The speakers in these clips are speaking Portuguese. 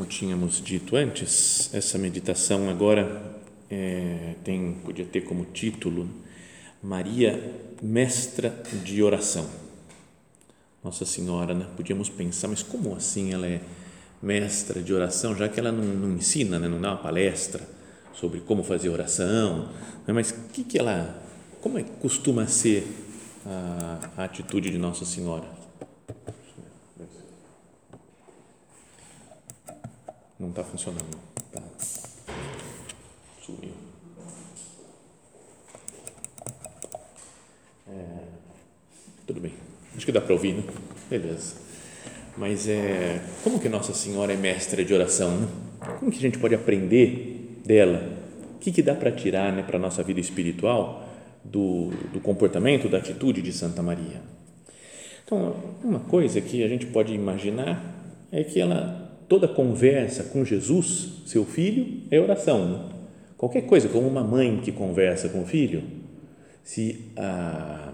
Como tínhamos dito antes, essa meditação agora é, tem podia ter como título Maria Mestra de Oração. Nossa Senhora, né? Podíamos pensar, mas como assim ela é mestra de oração, já que ela não, não ensina, né? não dá uma palestra sobre como fazer oração, né? mas que que ela, como é que costuma ser a, a atitude de Nossa Senhora? Não está funcionando. Tá. Sumiu. É, tudo bem. Acho que dá para ouvir, né? Beleza. Mas é, como que Nossa Senhora é mestra de oração? Né? Como que a gente pode aprender dela? O que, que dá para tirar né, para a nossa vida espiritual do, do comportamento, da atitude de Santa Maria? Então, uma coisa que a gente pode imaginar é que ela toda conversa com Jesus, seu filho, é oração. Né? Qualquer coisa, como uma mãe que conversa com o filho, se a,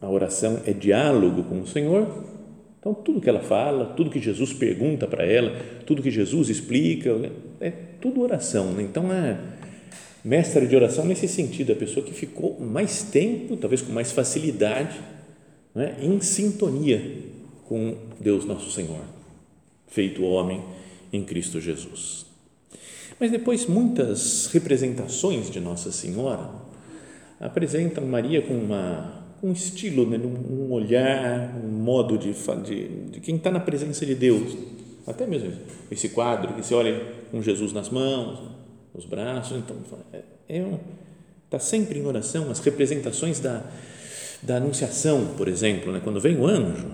a oração é diálogo com o Senhor, então tudo que ela fala, tudo que Jesus pergunta para ela, tudo que Jesus explica, é tudo oração. Né? Então é mestre de oração nesse sentido, a pessoa que ficou mais tempo, talvez com mais facilidade, né? em sintonia com Deus nosso Senhor feito homem em Cristo Jesus. Mas depois muitas representações de Nossa Senhora apresentam Maria com uma um estilo, né, um olhar, um modo de, de, de quem está na presença de Deus. Até mesmo esse quadro que você olha com Jesus nas mãos, nos braços, então é, é um, está sempre em oração. As representações da, da Anunciação, por exemplo, né, quando vem o anjo,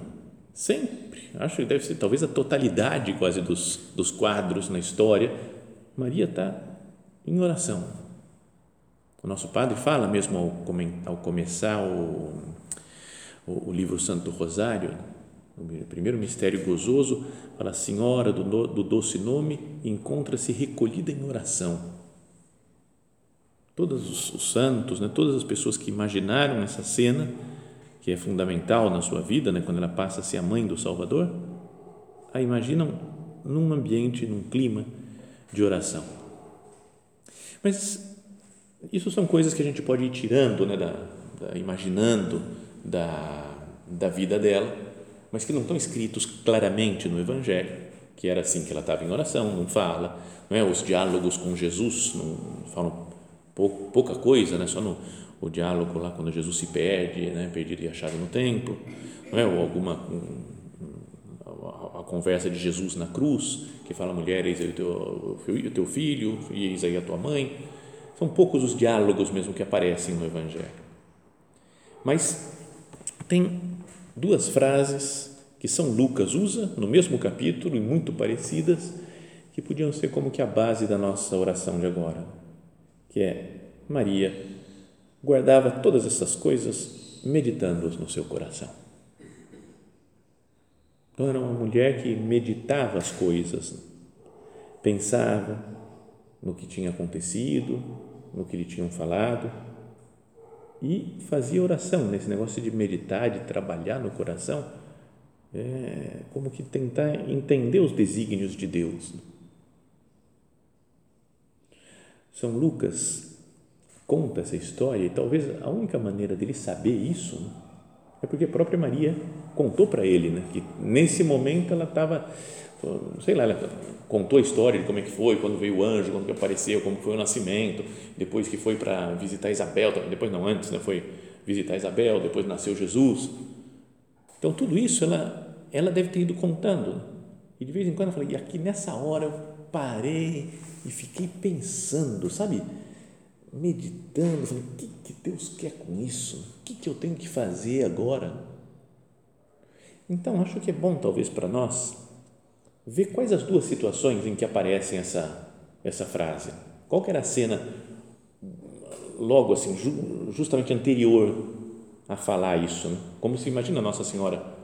sempre acho que deve ser talvez a totalidade quase dos, dos quadros na história, Maria está em oração. O nosso padre fala mesmo ao, ao começar o, o, o, livro Santo Rosário, o primeiro mistério gozoso, fala: Senhora do, do doce nome encontra-se recolhida em oração. Todos os, os santos, né, todas as pessoas que imaginaram essa cena, que é fundamental na sua vida, né, quando ela passa a ser a mãe do Salvador, a imaginam num ambiente, num clima de oração. Mas isso são coisas que a gente pode ir tirando, né, da, da, imaginando da, da vida dela, mas que não estão escritos claramente no Evangelho, que era assim que ela estava em oração, não fala, não é? Os diálogos com Jesus não falam pouca coisa, né? Só no o diálogo lá quando Jesus se perde, né, perdido e achado no templo, não é? ou alguma a, a, conversa de Jesus na cruz, que fala mulher, eis aí o teu, o teu filho, e eis aí a tua mãe. São poucos os diálogos mesmo que aparecem no Evangelho. Mas tem duas frases que São Lucas usa no mesmo capítulo e muito parecidas, que podiam ser como que a base da nossa oração de agora, que é Maria guardava todas essas coisas meditando-as no seu coração. Então, era uma mulher que meditava as coisas, pensava no que tinha acontecido, no que lhe tinham falado e fazia oração nesse negócio de meditar, de trabalhar no coração, é como que tentar entender os desígnios de Deus. São Lucas conta essa história e talvez a única maneira dele saber isso é porque a própria Maria contou para ele, né, que nesse momento ela estava, sei lá, ela contou a história de como é que foi, quando veio o anjo, quando que apareceu, como foi o nascimento, depois que foi para visitar Isabel, depois não antes, né, foi visitar Isabel, depois nasceu Jesus. Então tudo isso ela, ela deve ter ido contando. E de vez em quando eu falei, e aqui nessa hora eu parei e fiquei pensando, sabe? Meditando, falei, o que, que Deus quer com isso? O que, que eu tenho que fazer agora? Então, acho que é bom, talvez, para nós, ver quais as duas situações em que aparecem essa, essa frase. Qual era a cena, logo assim, justamente anterior a falar isso? Né? Como se imagina Nossa Senhora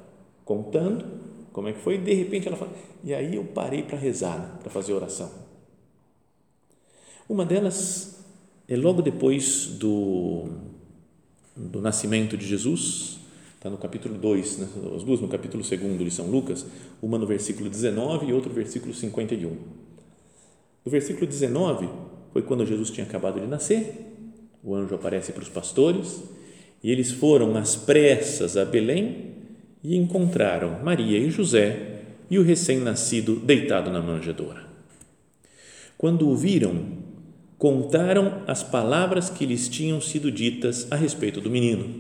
contando como é que foi, e de repente ela fala, e aí eu parei para rezar, né? para fazer oração. Uma delas é logo depois do, do nascimento de Jesus, está no capítulo 2, né? as duas no capítulo 2 de São Lucas, uma no versículo 19 e outra no versículo 51. No versículo 19 foi quando Jesus tinha acabado de nascer, o anjo aparece para os pastores e eles foram às pressas a Belém e encontraram Maria e José e o recém-nascido deitado na manjedoura. Quando o viram, contaram as palavras que lhes tinham sido ditas a respeito do menino.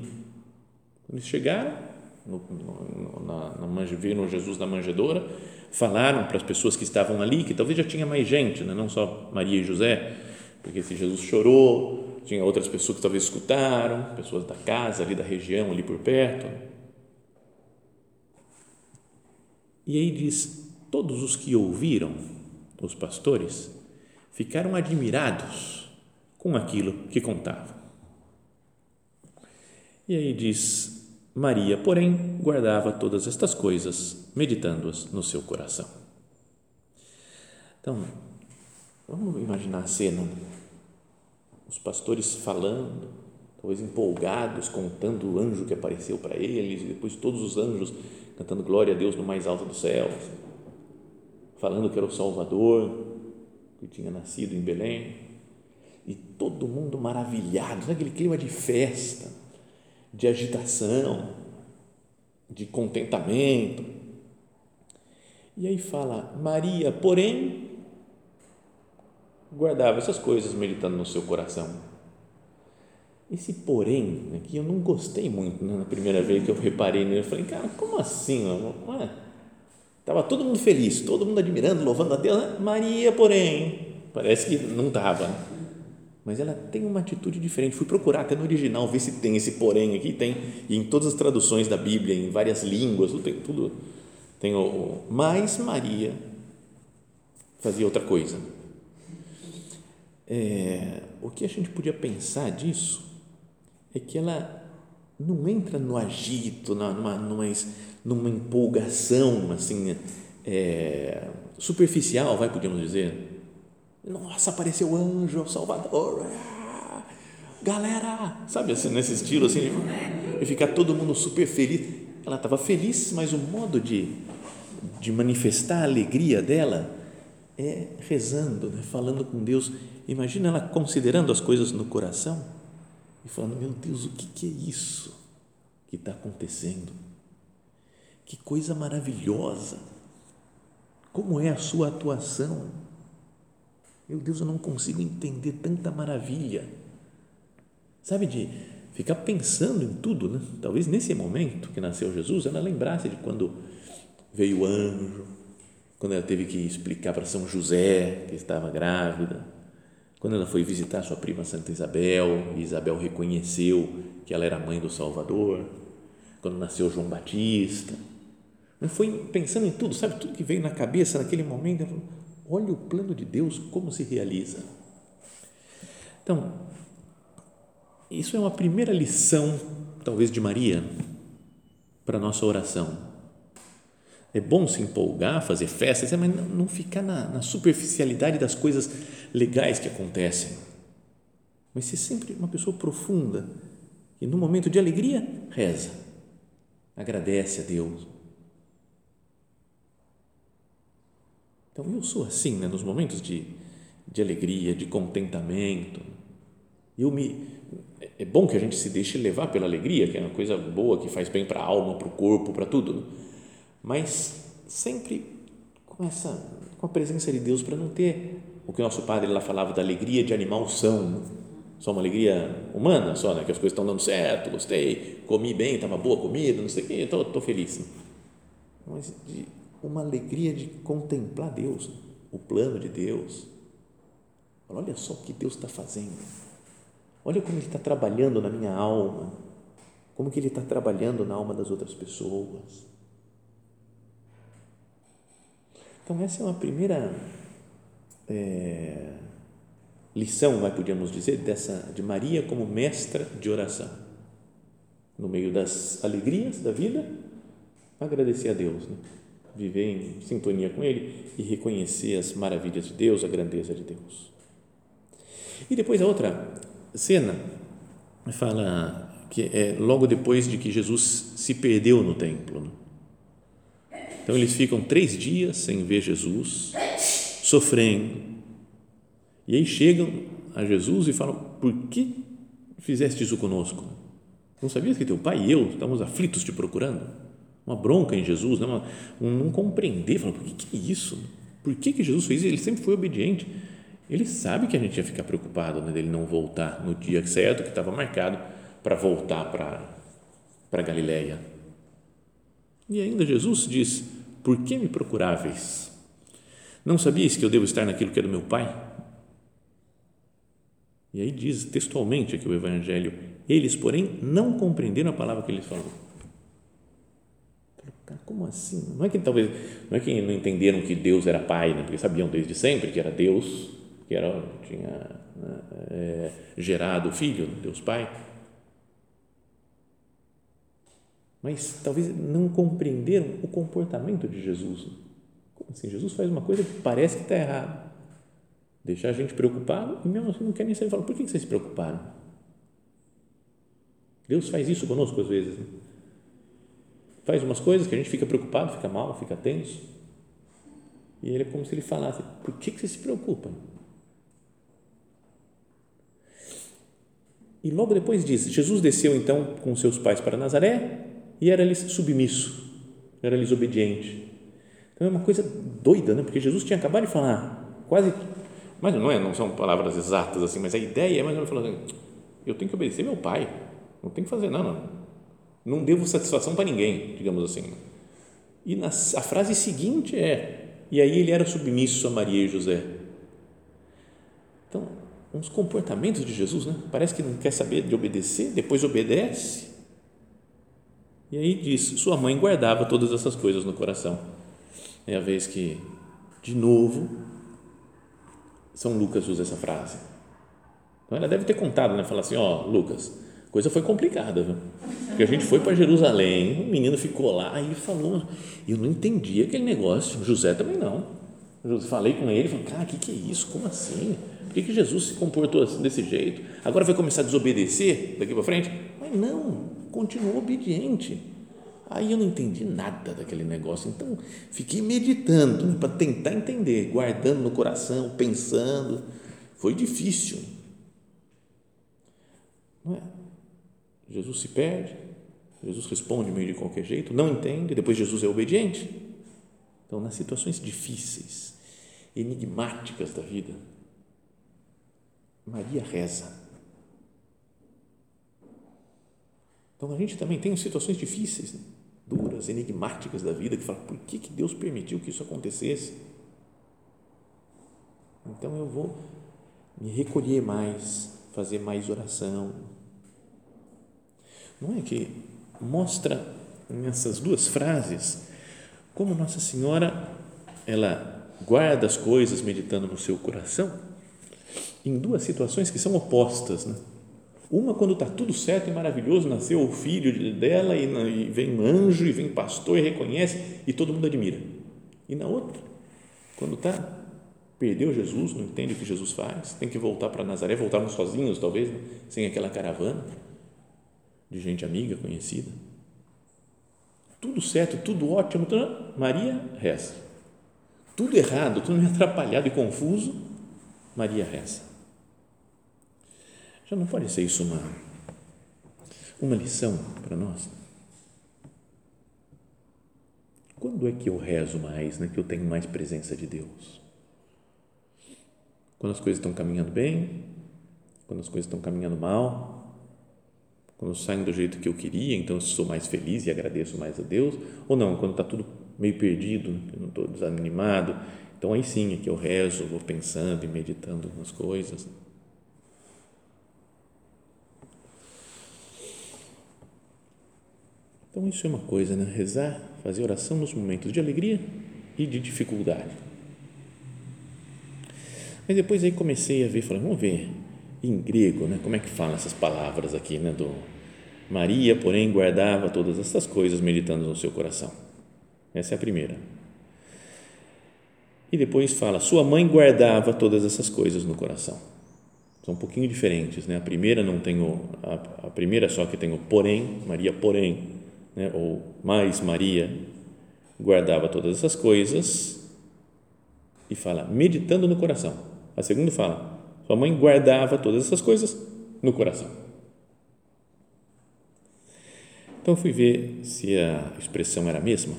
Eles chegaram, no, no, na, na, viram Jesus na manjedoura, falaram para as pessoas que estavam ali, que talvez já tinha mais gente, né? não só Maria e José, porque se Jesus chorou, tinha outras pessoas que talvez escutaram, pessoas da casa, ali da região, ali por perto. E aí diz: todos os que ouviram, os pastores, ficaram admirados com aquilo que contavam. E aí diz: Maria, porém, guardava todas estas coisas, meditando-as no seu coração. Então, vamos imaginar a cena: os pastores falando, talvez empolgados, contando o anjo que apareceu para eles, e depois todos os anjos cantando glória a Deus no mais alto dos céus, falando que era o Salvador, que tinha nascido em Belém, e todo mundo maravilhado, naquele clima de festa, de agitação, de contentamento. E aí fala, Maria, porém, guardava essas coisas meditando no seu coração. Esse porém, né, que eu não gostei muito né, na primeira vez que eu reparei nele, eu falei, cara, como assim? Não é? Estava todo mundo feliz, todo mundo admirando, louvando a Deus. Né? Maria, porém, parece que não estava. Mas ela tem uma atitude diferente. Fui procurar até no original, ver se tem esse porém aqui. Tem, e em todas as traduções da Bíblia, em várias línguas, tem tudo. Tem o. Mas Maria fazia outra coisa. É, o que a gente podia pensar disso é que ela não entra no agito, numa, numa, numa empolgação assim é, superficial, vai podemos dizer. Nossa, apareceu o anjo, o Salvador, ah, galera, sabe assim nesse estilo assim, e ficar todo mundo super feliz. Ela estava feliz, mas o modo de, de manifestar a alegria dela é rezando, né? falando com Deus. Imagina ela considerando as coisas no coração e falando: Meu Deus, o que, que é isso que está acontecendo? Que coisa maravilhosa! Como é a sua atuação? Meu Deus, eu não consigo entender tanta maravilha. Sabe, de ficar pensando em tudo, né? Talvez nesse momento que nasceu Jesus, ela lembrasse de quando veio o anjo, quando ela teve que explicar para São José que estava grávida, quando ela foi visitar sua prima Santa Isabel, e Isabel reconheceu que ela era mãe do Salvador, quando nasceu João Batista, foi pensando em tudo, sabe, tudo que veio na cabeça naquele momento, olha o plano de Deus como se realiza. Então, isso é uma primeira lição, talvez de Maria, para a nossa oração é bom se empolgar, fazer festas, mas não ficar na, na superficialidade das coisas legais que acontecem. Mas ser sempre uma pessoa profunda e no momento de alegria, reza, agradece a Deus. Então eu sou assim, né, nos momentos de, de alegria, de contentamento. Eu me é bom que a gente se deixe levar pela alegria, que é uma coisa boa que faz bem para a alma, para o corpo, para tudo. Né? Mas sempre com essa com a presença de Deus para não ter o que o nosso padre lá falava da alegria de animal são, né? só uma alegria humana, só, né? que as coisas estão dando certo, gostei, comi bem, estava boa comida, não sei o quê, estou feliz. Né? Mas de uma alegria de contemplar Deus, o plano de Deus. Olha só o que Deus está fazendo. Olha como Ele está trabalhando na minha alma, como que Ele está trabalhando na alma das outras pessoas. Então, essa é uma primeira é, lição, vai, podíamos dizer, dessa, de Maria como mestra de oração. No meio das alegrias da vida, agradecer a Deus, né? Viver em sintonia com Ele e reconhecer as maravilhas de Deus, a grandeza de Deus. E depois a outra cena fala que é logo depois de que Jesus se perdeu no templo. Né? Então eles ficam três dias sem ver Jesus, sofrendo. E aí chegam a Jesus e falam: Por que fizeste isso conosco? Não sabias que teu pai e eu estamos aflitos te procurando? Uma bronca em Jesus, né? Um não compreender, falam: Por que, que é isso? Por que, que Jesus fez isso? Ele sempre foi obediente. Ele sabe que a gente ia ficar preocupado né, dele não voltar no dia certo que estava marcado para voltar para para Galiléia. E ainda Jesus diz: Por que me procuráveis? Não sabias que eu devo estar naquilo que é do meu Pai? E aí diz textualmente aqui o Evangelho: Eles, porém, não compreenderam a palavra que ele falou. Como assim? Não é que talvez não é que não entenderam que Deus era Pai, né? porque sabiam desde sempre que era Deus, que era tinha né, é, gerado o Filho, Deus Pai mas talvez não compreenderam o comportamento de Jesus. Como assim? Jesus faz uma coisa que parece que está errado, deixar a gente preocupado e mesmo assim não quer nem saber. Fala, por que vocês se preocuparam? Deus faz isso conosco às vezes. Né? Faz umas coisas que a gente fica preocupado, fica mal, fica tenso. E ele é como se ele falasse: por que, que se preocupam? E logo depois diz: Jesus desceu então com seus pais para Nazaré e era-lhes submisso, era-lhes obediente. Então é uma coisa doida, né? porque Jesus tinha acabado de falar, quase, mas não é, não são palavras exatas assim, mas a ideia é mais ou menos falar assim, eu tenho que obedecer meu pai, não tenho que fazer nada, não, não devo satisfação para ninguém, digamos assim. E na, a frase seguinte é, e aí ele era submisso a Maria e José. Então, uns comportamentos de Jesus, né? Parece que não quer saber de obedecer, depois obedece, e aí diz: sua mãe guardava todas essas coisas no coração. É a vez que, de novo, São Lucas usa essa frase. Então ela deve ter contado, né? Falar assim: ó, Lucas, coisa foi complicada, viu? Porque a gente foi para Jerusalém, o menino ficou lá, aí falou, eu não entendi aquele negócio, José também não. Eu falei com ele, falei, cara, o que, que é isso? Como assim? Por que, que Jesus se comportou assim, desse jeito? Agora vai começar a desobedecer daqui para frente? Mas não, continuou obediente. Aí eu não entendi nada daquele negócio, então fiquei meditando né, para tentar entender, guardando no coração, pensando. Foi difícil. Não é? Jesus se perde, Jesus responde meio de qualquer jeito, não entende, depois Jesus é obediente. Então, nas situações difíceis, enigmáticas da vida, Maria reza Então a gente também tem situações difíceis, né? duras, enigmáticas da vida, que fala, por que, que Deus permitiu que isso acontecesse? Então eu vou me recolher mais, fazer mais oração. Não é que mostra nessas duas frases como Nossa Senhora ela guarda as coisas meditando no seu coração em duas situações que são opostas, né? Uma, quando está tudo certo e maravilhoso, nasceu o filho dela e, vem um anjo e vem pastor e reconhece e todo mundo admira. E na outra, quando está, perdeu Jesus, não entende o que Jesus faz, tem que voltar para Nazaré, voltarmos sozinhos talvez, né? sem aquela caravana de gente amiga, conhecida. Tudo certo, tudo ótimo, tudo, Maria reza. Tudo errado, tudo meio atrapalhado e confuso, Maria reza Já não pode ser isso uma, uma lição para nós? Quando é que eu rezo mais, né? que eu tenho mais presença de Deus? Quando as coisas estão caminhando bem? Quando as coisas estão caminhando mal? Quando saem do jeito que eu queria, então eu sou mais feliz e agradeço mais a Deus? Ou não, quando está tudo meio perdido, eu não estou desanimado, então aí sim é que eu rezo, vou pensando e meditando nas coisas. Então isso é uma coisa, né? Rezar, fazer oração nos momentos de alegria e de dificuldade. Mas depois aí comecei a ver, falei, vamos ver em grego, né? Como é que fala essas palavras aqui, né? Do Maria, porém, guardava todas essas coisas meditando no seu coração. Essa é a primeira. E depois fala, sua mãe guardava todas essas coisas no coração. São um pouquinho diferentes, né? A primeira não tem o, a, a primeira só que tem o porém, Maria, porém, né? ou mais Maria guardava todas essas coisas e fala meditando no coração. A segunda fala sua mãe guardava todas essas coisas no coração. Então fui ver se a expressão era a mesma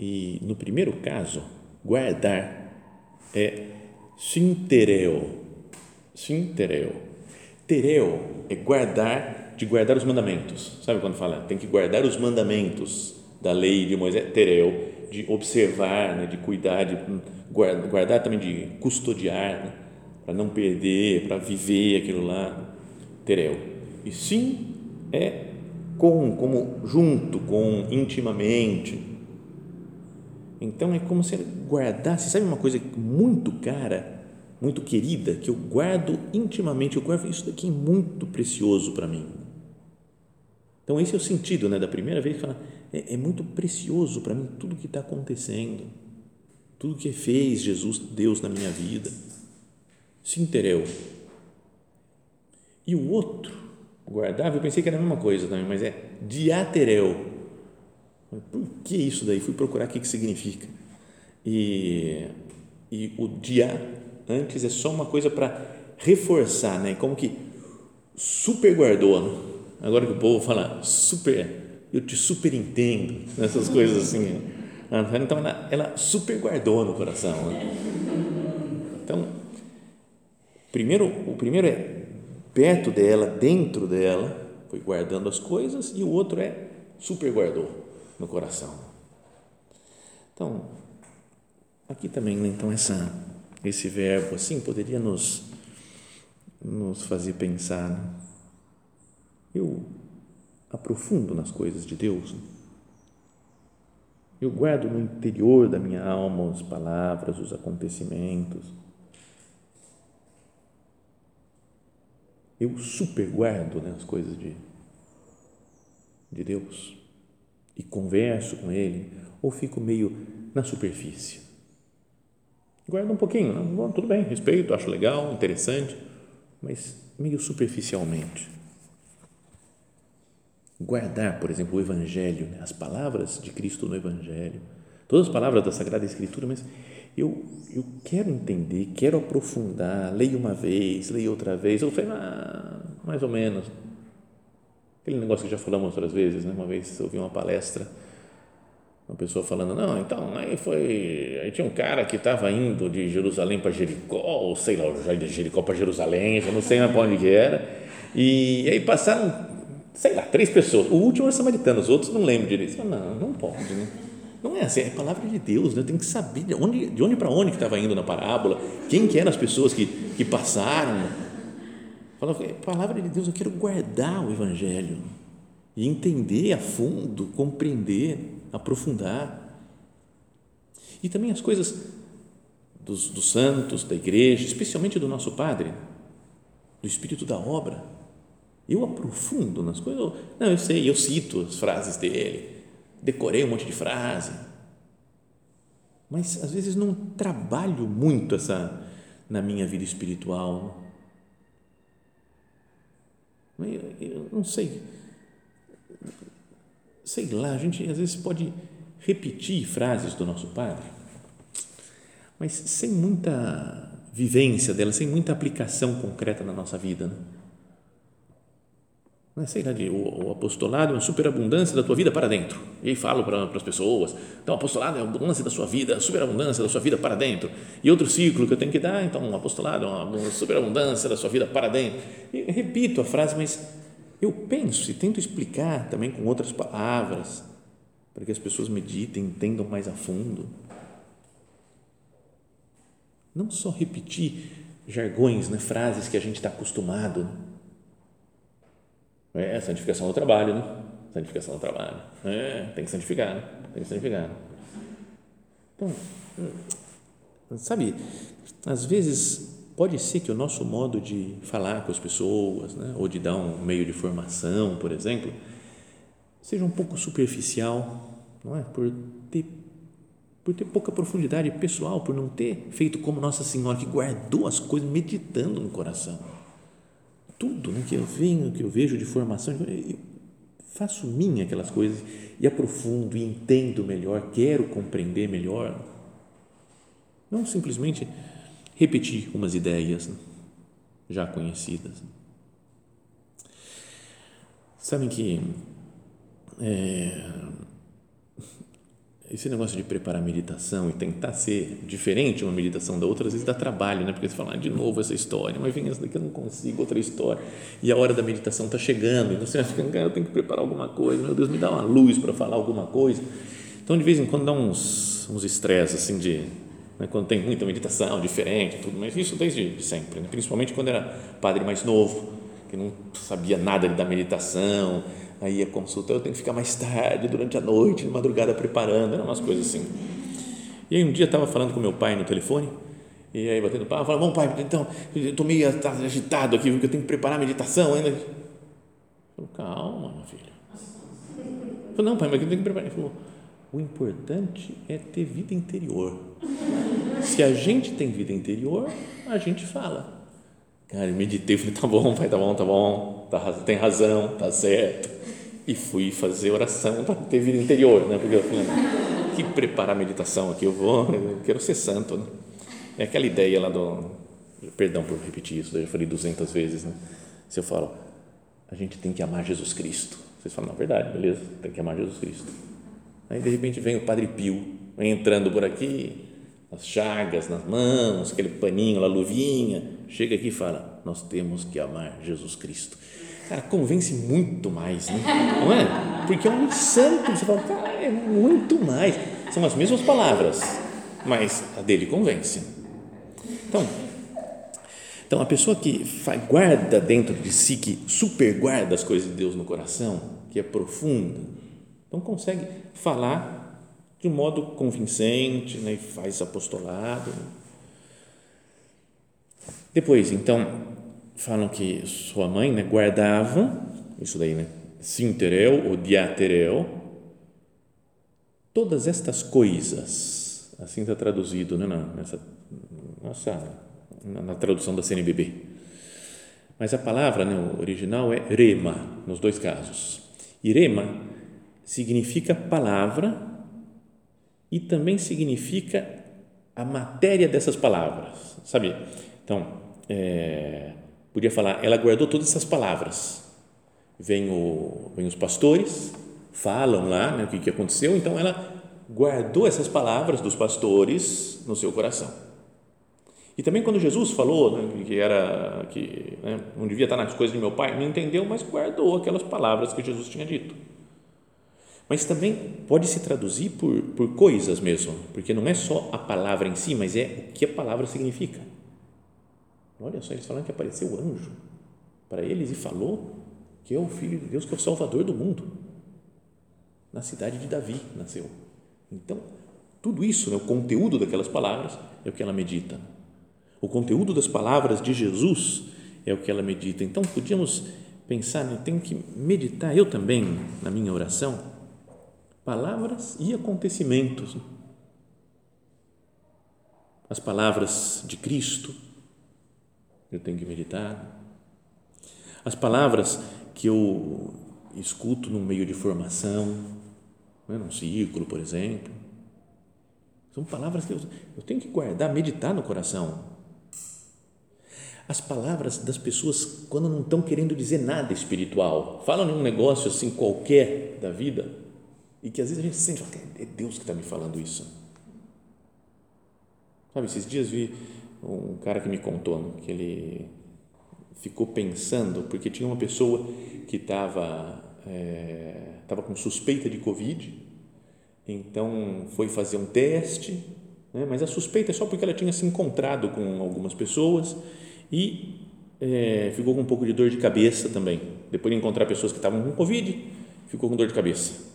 e no primeiro caso guardar é sintereo, sintereo. Tereo é guardar de guardar os mandamentos. Sabe quando fala? Tem que guardar os mandamentos da lei de Moisés, tereu, de observar, né, de cuidar, de guardar, guardar também de custodiar, né, para não perder, para viver aquilo lá, tereu. E sim é com, como junto, com, intimamente. Então é como se ele guardasse, sabe uma coisa muito cara, muito querida, que eu guardo intimamente, eu guardo isso daqui é muito precioso para mim então, esse é o sentido né, da primeira vez que fala, é, é muito precioso para mim tudo que está acontecendo, tudo que fez Jesus, Deus na minha vida. Sintereu. E o outro, guardava, eu pensei que era a mesma coisa também, mas é diatereu. Por que isso daí? Fui procurar o que, que significa. E, e o dia antes é só uma coisa para reforçar, né? como que super guardou, né? Agora que o povo fala super, eu te super entendo, essas coisas assim. Então ela, ela super guardou no coração. Né? Então, primeiro, o primeiro é perto dela, dentro dela, foi guardando as coisas, e o outro é super guardou no coração. Então, aqui também, né, então essa esse verbo assim poderia nos nos fazer pensar né? eu aprofundo nas coisas de Deus. Eu guardo no interior da minha alma as palavras, os acontecimentos. Eu superguardo né, as coisas de, de Deus e converso com Ele ou fico meio na superfície. Guardo um pouquinho, não, tudo bem, respeito, acho legal, interessante, mas meio superficialmente guardar, por exemplo, o Evangelho, né? as palavras de Cristo no Evangelho, todas as palavras da Sagrada Escritura, mas eu, eu quero entender, quero aprofundar, leio uma vez, leio outra vez, eu falei, ah, mais ou menos. Aquele negócio que já falamos outras vezes, né? uma vez eu ouvi uma palestra, uma pessoa falando, não, então, aí foi, aí tinha um cara que estava indo de Jerusalém para Jericó, ou sei lá, de Jericó para Jerusalém, eu não sei mais para onde que era, e, e aí passaram sei lá, três pessoas. O último era samaritano, os outros não lembro direito. Não, não pode, né? Não é assim, é a palavra de Deus, né? tem que saber de onde, de onde para onde que estava indo na parábola, quem que eram as pessoas que, que passaram. Fala, é palavra de Deus, eu quero guardar o Evangelho e entender a fundo, compreender, aprofundar. E também as coisas dos, dos santos, da igreja, especialmente do nosso Padre, do Espírito da obra eu aprofundo nas coisas. Não, eu sei, eu cito as frases dele, decorei um monte de frase, mas às vezes não trabalho muito essa na minha vida espiritual. Eu, eu não sei, sei lá, a gente às vezes pode repetir frases do nosso Padre, mas sem muita vivência dela, sem muita aplicação concreta na nossa vida. Né? Sei lá, de, o, o, apostolado é uma superabundância da tua vida para dentro. E aí falo para, as pessoas, então, apostolado é a abundância da sua vida, a superabundância da sua vida para dentro. E outro ciclo que eu tenho que dar, então, o apostolado é uma superabundância da sua vida para dentro. E repito a frase, mas eu penso e tento explicar também com outras palavras, para que as pessoas meditem, entendam mais a fundo. Não só repetir jargões, né, frases que a gente está acostumado. É, santificação do trabalho, né? Santificação do trabalho. É, tem que santificar, né? Tem que santificar. Então, hum, sabe, às vezes pode ser que o nosso modo de falar com as pessoas, né, ou de dar um meio de formação, por exemplo, seja um pouco superficial, não é? Por ter por ter pouca profundidade pessoal, por não ter feito como Nossa Senhora que guardou as coisas meditando no coração. Tudo né, que eu venho, que eu vejo de formação, eu faço minha aquelas coisas e aprofundo e entendo melhor, quero compreender melhor. Não simplesmente repetir umas ideias né, já conhecidas. Sabem que é, esse negócio de preparar meditação e tentar ser diferente uma meditação da outra, às vezes dá trabalho, né? Porque você fala, ah, de novo essa história, mas vem essa daqui, eu não consigo, outra história. E a hora da meditação está chegando, e você acha que eu tenho que preparar alguma coisa, meu Deus, me dá uma luz para falar alguma coisa. Então, de vez em quando dá uns uns estresses, assim, de. Né? quando tem muita meditação diferente, tudo, mas isso desde sempre, né? principalmente quando era padre mais novo, que não sabia nada da meditação aí a consulta eu tenho que ficar mais tarde, durante a noite, de madrugada preparando, eram umas coisas assim. E aí um dia estava falando com meu pai no telefone, e aí batendo papo, falava, bom pai, então, eu estou meio agitado aqui, porque eu tenho que preparar a meditação ainda. Eu falei, calma, meu filho. Eu falei, não pai, mas eu tenho que preparar. Ele falou, o importante é ter vida interior. Se a gente tem vida interior, a gente fala. Cara, eu meditei, falei, tá bom, pai, tá bom, tá bom, tá, tem razão, tá certo e fui fazer oração para ter vida interior, né? Porque eu falei, que preparar a meditação aqui, eu vou, eu quero ser santo, né? É aquela ideia lá do, perdão por repetir isso, eu já falei 200 vezes, né? Se eu falo, a gente tem que amar Jesus Cristo, vocês falam, na verdade, beleza, tem que amar Jesus Cristo. Aí de repente vem o Padre Pio, entrando por aqui, as chagas nas mãos, aquele paninho, a luvinha, chega aqui e fala, nós temos que amar Jesus Cristo cara, convence muito mais, né? não é? Porque é um santo, você fala, cara, é muito mais. São as mesmas palavras, mas a dele convence. Então, então a pessoa que guarda dentro de si, que super guarda as coisas de Deus no coração, que é profunda, então consegue falar de um modo convincente, né? e faz apostolado. Depois, então, falam que sua mãe né, guardava, isso daí, né? Sintereu ou diatereu, todas estas coisas, assim está traduzido né, nessa, nossa, na tradução da CNBB. Mas a palavra né, original é rema, nos dois casos. E rema significa palavra e também significa a matéria dessas palavras, sabe? Então, é, Podia falar, ela guardou todas essas palavras. Vem, o, vem os pastores, falam lá né, o que, que aconteceu, então ela guardou essas palavras dos pastores no seu coração. E também quando Jesus falou né, que era que né, não devia estar nas coisas de meu pai, não entendeu, mas guardou aquelas palavras que Jesus tinha dito. Mas também pode se traduzir por, por coisas mesmo, porque não é só a palavra em si, mas é o que a palavra significa. Olha só, eles falaram que apareceu o anjo para eles e falou que é o Filho de Deus, que é o Salvador do mundo. Na cidade de Davi nasceu. Então, tudo isso, né, o conteúdo daquelas palavras é o que ela medita. O conteúdo das palavras de Jesus é o que ela medita. Então, podíamos pensar, né, tenho que meditar eu também na minha oração palavras e acontecimentos. As palavras de Cristo, eu tenho que meditar. As palavras que eu escuto no meio de formação, né, num círculo, por exemplo, são palavras que eu, eu tenho que guardar, meditar no coração. as palavras das pessoas quando não estão querendo dizer nada espiritual, falam em um negócio assim qualquer da vida e que às vezes a gente sente, é Deus que está me falando isso. Sabe, esses dias vi um cara que me contou que ele ficou pensando, porque tinha uma pessoa que estava é, tava com suspeita de Covid, então foi fazer um teste, né, mas a suspeita é só porque ela tinha se encontrado com algumas pessoas e é, ficou com um pouco de dor de cabeça também. Depois de encontrar pessoas que estavam com Covid, ficou com dor de cabeça.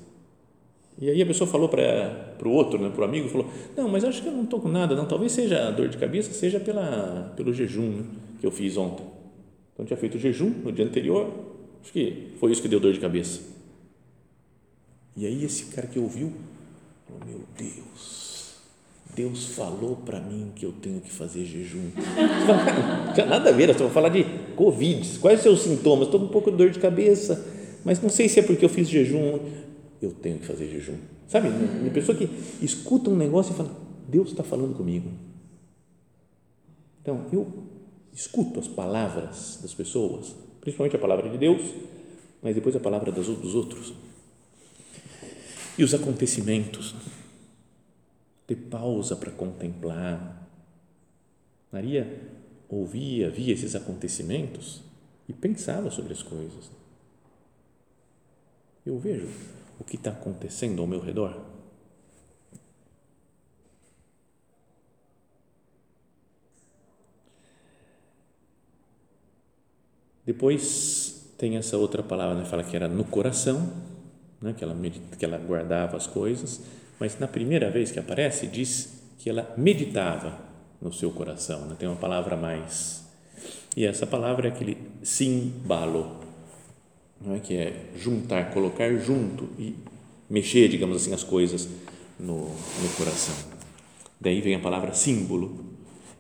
E aí a pessoa falou para o outro, né, para o amigo, falou, não, mas acho que eu não estou com nada, não, talvez seja a dor de cabeça, seja pela, pelo jejum né, que eu fiz ontem. Então, tinha feito jejum no dia anterior, acho que foi isso que deu dor de cabeça. E aí esse cara que ouviu, falou, meu Deus, Deus falou para mim que eu tenho que fazer jejum. Não tinha nada a ver, você vai falar de Covid. Quais os seus sintomas? Estou com um pouco de dor de cabeça, mas não sei se é porque eu fiz jejum. Eu tenho que fazer jejum. Sabe, uma pessoa que escuta um negócio e fala: Deus está falando comigo. Então, eu escuto as palavras das pessoas, principalmente a palavra de Deus, mas depois a palavra dos outros. E os acontecimentos ter pausa para contemplar. Maria ouvia, via esses acontecimentos e pensava sobre as coisas. Eu vejo o que está acontecendo ao meu redor. Depois tem essa outra palavra, né? fala que era no coração, né? que, ela, que ela guardava as coisas mas na primeira vez que aparece, diz que ela meditava no seu coração, né? tem uma palavra mais. E essa palavra é aquele simbalo, não é? que é juntar, colocar junto e mexer, digamos assim, as coisas no, no coração. Daí vem a palavra símbolo.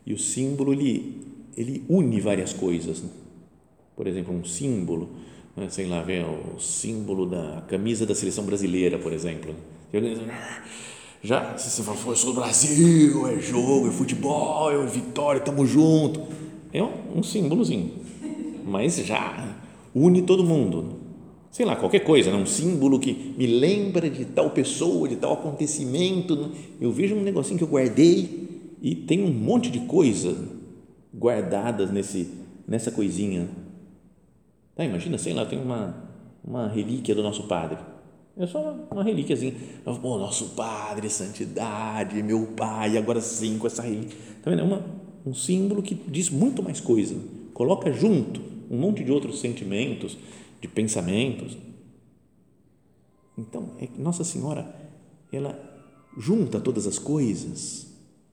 E o símbolo ele, ele une várias coisas. Né? Por exemplo, um símbolo, né? sei lá, vem o símbolo da camisa da seleção brasileira, por exemplo já, se você fala, sou do Brasil, é jogo, é futebol, é vitória, estamos juntos. É um, um símbolozinho, mas já une todo mundo. Sei lá, qualquer coisa, né? um símbolo que me lembra de tal pessoa, de tal acontecimento. Né? Eu vejo um negocinho que eu guardei e tem um monte de coisa guardadas nesse, nessa coisinha. Tá, imagina, sei lá, tem uma, uma relíquia do nosso padre é só uma relíquiazinha. Pô, nosso Padre, santidade, meu Pai, agora sim, com essa relíquia. Tá vendo? É uma, um símbolo que diz muito mais coisa. Coloca junto um monte de outros sentimentos, de pensamentos. Então, é Nossa Senhora, ela junta todas as coisas,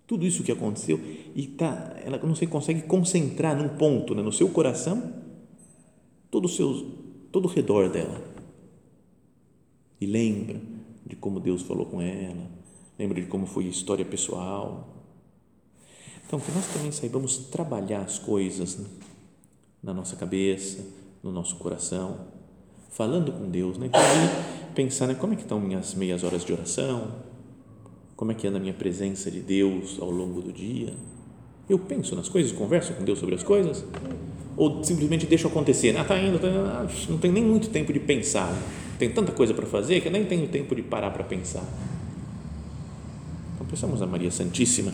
tudo isso que aconteceu, e tá, ela não sei, consegue concentrar num ponto, né, no seu coração, todo o seu, todo o redor dela e lembra de como Deus falou com ela, lembra de como foi a história pessoal. Então, que nós também saibamos trabalhar as coisas né? Na nossa cabeça, no nosso coração, falando com Deus, né? Então, pensar, né? como é que estão minhas meias horas de oração, como é que anda a minha presença de Deus ao longo do dia. Eu penso nas coisas, converso com Deus sobre as coisas, ou simplesmente deixo acontecer. Ah, tá indo, tá indo. Ah, não tem nem muito tempo de pensar tem tanta coisa para fazer que eu nem tenho tempo de parar para pensar. Então, pensamos a Maria Santíssima,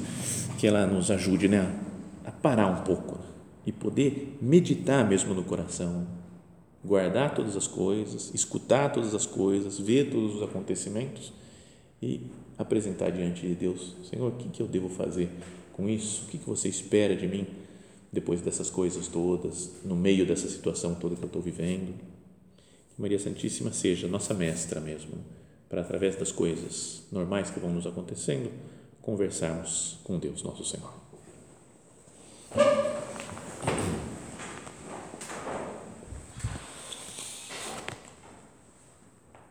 que ela nos ajude né, a parar um pouco e poder meditar mesmo no coração, guardar todas as coisas, escutar todas as coisas, ver todos os acontecimentos e apresentar diante de Deus: Senhor, o que, que eu devo fazer com isso? O que, que você espera de mim depois dessas coisas todas, no meio dessa situação toda que eu estou vivendo? Maria Santíssima seja nossa mestra mesmo, para através das coisas normais que vão nos acontecendo, conversarmos com Deus nosso Senhor.